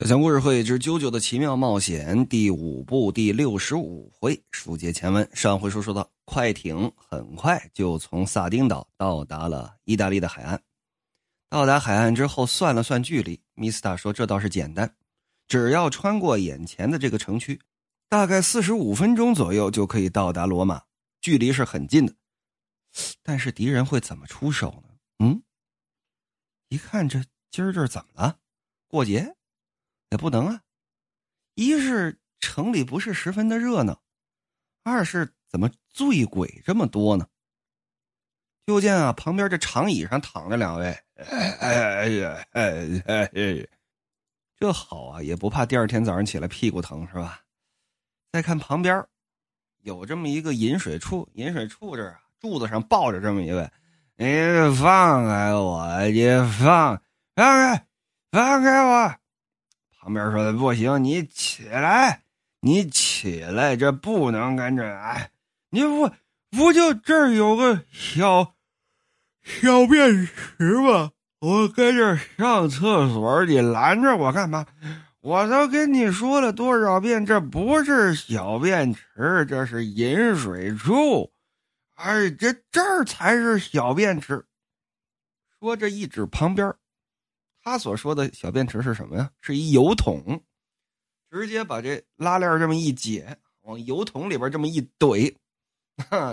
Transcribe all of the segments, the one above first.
小强故事会之《啾啾的奇妙冒险》第五部第六十五回，书接前文。上回书说到，快艇很快就从萨丁岛到达了意大利的海岸。到达海岸之后，算了算距离，米斯塔说：“这倒是简单，只要穿过眼前的这个城区，大概四十五分钟左右就可以到达罗马，距离是很近的。但是敌人会怎么出手呢？嗯，一看这今儿这怎么了？过节？”不能啊！一是城里不是十分的热闹，二是怎么醉鬼这么多呢？就见啊，旁边这长椅上躺着两位，哎哎呀，哎哎哎，这好啊，也不怕第二天早上起来屁股疼是吧？再看旁边，有这么一个饮水处，饮水处这儿柱子上抱着这么一位，你放开我，你放放开，放开我！旁边说的不行，你起来，你起来，这不能跟着来。你不不就这儿有个小小便池吗？我跟这上厕所，你拦着我干嘛？我都跟你说了多少遍，这不是小便池，这是饮水处。哎，这这儿才是小便池。说着一指旁边。他所说的小便池是什么呀？是一油桶，直接把这拉链这么一解，往油桶里边这么一怼，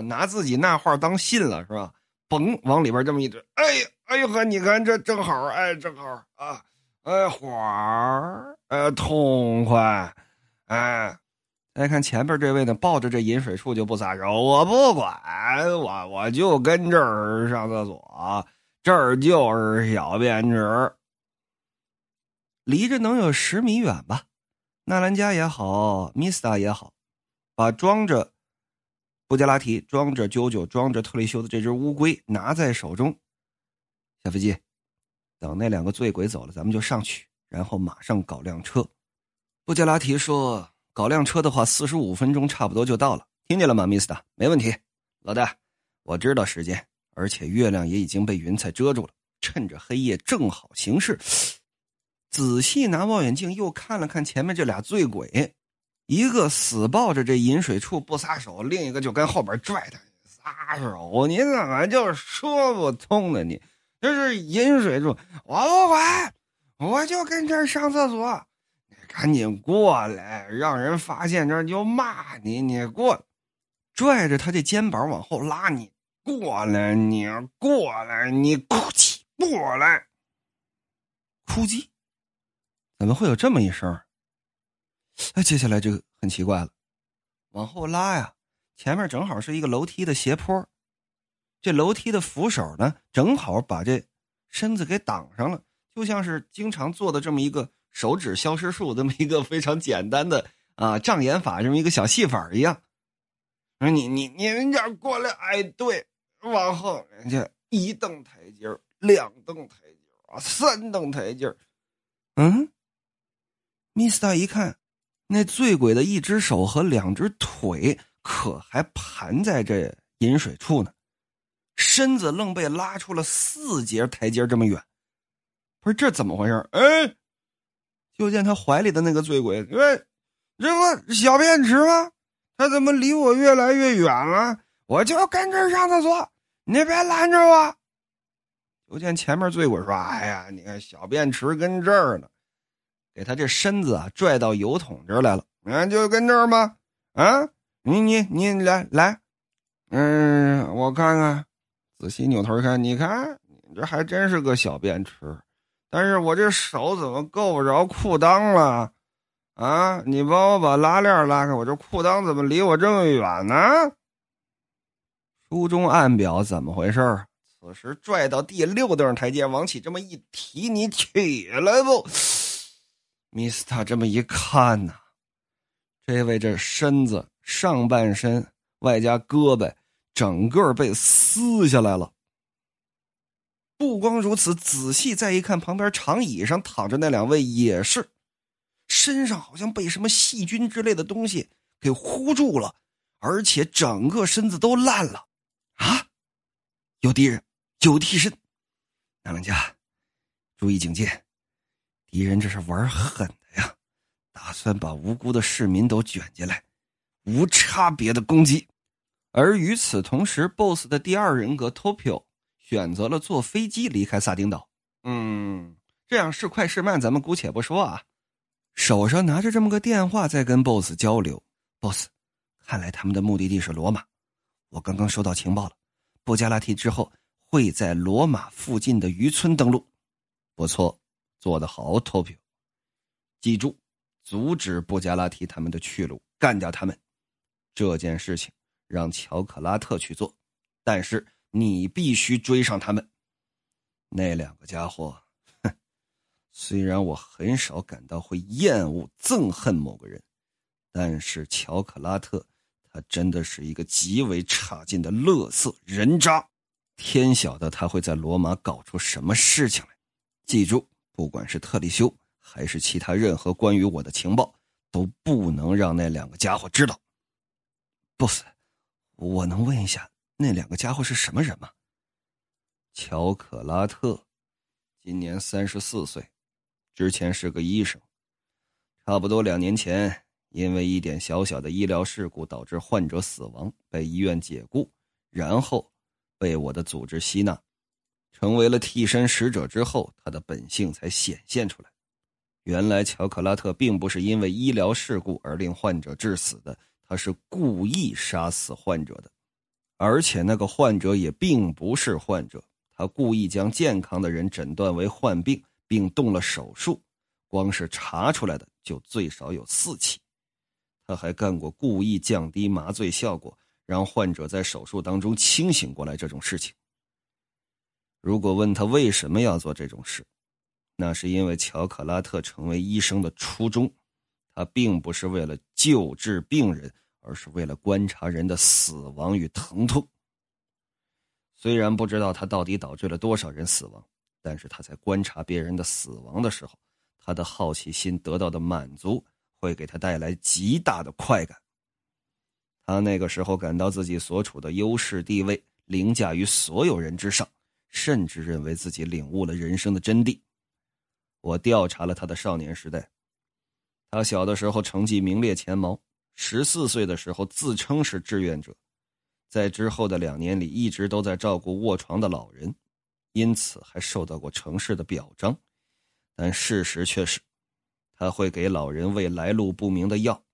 拿自己那话当信了是吧？嘣，往里边这么一怼，哎呀，哎呦呵，你看这正好，哎，正好啊，哎，火儿，哎，痛快，哎，再看前边这位呢，抱着这饮水处就不撒手，我不管，我我就跟这儿上厕所，这儿就是小便池。离着能有十米远吧，纳兰加也好，米斯塔也好，把装着布加拉提、装着啾啾、装着特里修的这只乌龟拿在手中。下飞机，等那两个醉鬼走了，咱们就上去，然后马上搞辆车。布加拉提说：“搞辆车的话，四十五分钟差不多就到了。”听见了吗，米斯塔？没问题，老大，我知道时间，而且月亮也已经被云彩遮住了，趁着黑夜正好行事。仔细拿望远镜又看了看前面这俩醉鬼，一个死抱着这饮水处不撒手，另一个就跟后边拽他撒手。你怎么就说不通呢？你这是饮水处，我不管，我就跟这儿上厕所。你赶紧过来，让人发现这就骂你。你过，拽着他这肩膀往后拉，你过来，你过来，你哭泣过来，哭唧。怎么会有这么一声？哎，接下来就很奇怪了，往后拉呀，前面正好是一个楼梯的斜坡，这楼梯的扶手呢，正好把这身子给挡上了，就像是经常做的这么一个手指消失术，这么一个非常简单的啊障眼法，这么一个小戏法一样。说你你你人家过来，哎，对，往后人家一蹬台阶两蹬台阶啊，三蹬台阶嗯。米斯塔一看，那醉鬼的一只手和两只腿可还盘在这饮水处呢，身子愣被拉出了四节台阶这么远。不是这怎么回事？哎，就见他怀里的那个醉鬼，喂，这不小便池吗？他怎么离我越来越远了？我就跟这上厕所，你别拦着我。就见前面醉鬼说：“哎呀，你看小便池跟这儿呢。”给他这身子啊拽到油桶这儿来了，嗯，就跟这儿吗？啊，你你你来来，嗯，我看看，仔细扭头看，你看，你这还真是个小便池，但是我这手怎么够不着裤裆了？啊，你帮我把拉链拉开，我这裤裆怎么离我这么远呢？书中暗表怎么回事？此时拽到第六凳台阶，往起这么一提，你起来不？米斯塔这么一看呐，这位这身子上半身外加胳膊，整个被撕下来了。不光如此，仔细再一看，旁边长椅上躺着那两位也是，身上好像被什么细菌之类的东西给糊住了，而且整个身子都烂了。啊，有敌人，有替身，南兰家，注意警戒。敌人这是玩狠的呀，打算把无辜的市民都卷进来，无差别的攻击。而与此同时，BOSS 的第二人格 Topio 选择了坐飞机离开萨丁岛。嗯，这样是快是慢，咱们姑且不说啊。手上拿着这么个电话，在跟 BOSS 交流。BOSS，看来他们的目的地是罗马。我刚刚收到情报了，布加拉提之后会在罗马附近的渔村登陆。不错，做得好，Topio。记住，阻止布加拉提他们的去路，干掉他们。这件事情。让乔克拉特去做，但是你必须追上他们。那两个家伙，哼！虽然我很少感到会厌恶、憎恨某个人，但是乔克拉特他真的是一个极为差劲的乐色人渣。天晓得他会在罗马搞出什么事情来。记住，不管是特里修还是其他任何关于我的情报，都不能让那两个家伙知道。boss。我能问一下，那两个家伙是什么人吗？乔克拉特，今年三十四岁，之前是个医生，差不多两年前因为一点小小的医疗事故导致患者死亡，被医院解雇，然后被我的组织吸纳，成为了替身使者之后，他的本性才显现出来。原来乔克拉特并不是因为医疗事故而令患者致死的。他是故意杀死患者的，而且那个患者也并不是患者。他故意将健康的人诊断为患病，并动了手术，光是查出来的就最少有四起。他还干过故意降低麻醉效果，让患者在手术当中清醒过来这种事情。如果问他为什么要做这种事，那是因为乔克拉特成为医生的初衷。他并不是为了救治病人，而是为了观察人的死亡与疼痛。虽然不知道他到底导致了多少人死亡，但是他在观察别人的死亡的时候，他的好奇心得到的满足会给他带来极大的快感。他那个时候感到自己所处的优势地位凌驾于所有人之上，甚至认为自己领悟了人生的真谛。我调查了他的少年时代。他小的时候成绩名列前茅，十四岁的时候自称是志愿者，在之后的两年里一直都在照顾卧床的老人，因此还受到过城市的表彰。但事实却是，他会给老人喂来路不明的药，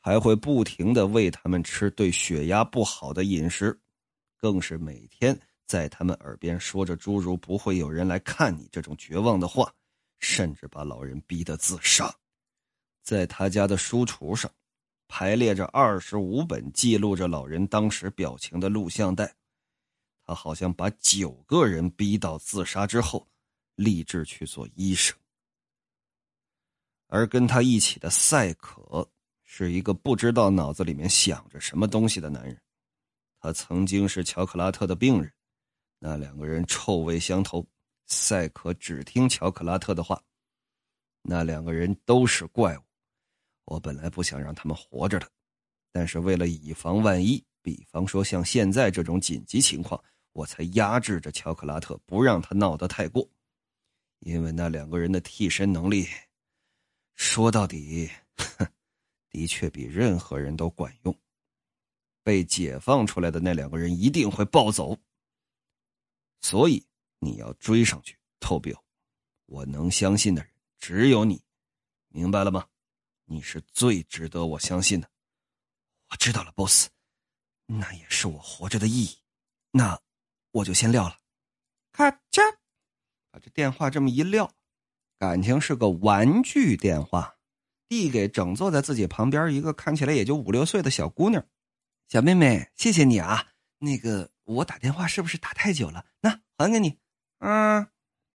还会不停的喂他们吃对血压不好的饮食，更是每天在他们耳边说着诸如“不会有人来看你”这种绝望的话，甚至把老人逼得自杀。在他家的书橱上，排列着二十五本记录着老人当时表情的录像带。他好像把九个人逼到自杀之后，立志去做医生。而跟他一起的赛可是一个不知道脑子里面想着什么东西的男人。他曾经是乔克拉特的病人，那两个人臭味相投。赛可只听乔克拉特的话，那两个人都是怪物。我本来不想让他们活着的，但是为了以防万一，比方说像现在这种紧急情况，我才压制着乔克拉特，不让他闹得太过。因为那两个人的替身能力，说到底，的确比任何人都管用。被解放出来的那两个人一定会暴走，所以你要追上去，透表。我能相信的人只有你，明白了吗？你是最值得我相信的，我知道了，boss，那也是我活着的意义。那我就先撂了。咔嚓，把这电话这么一撂，感情是个玩具电话，递给整坐在自己旁边一个看起来也就五六岁的小姑娘。小妹妹，谢谢你啊。那个我打电话是不是打太久了？那还给你。嗯，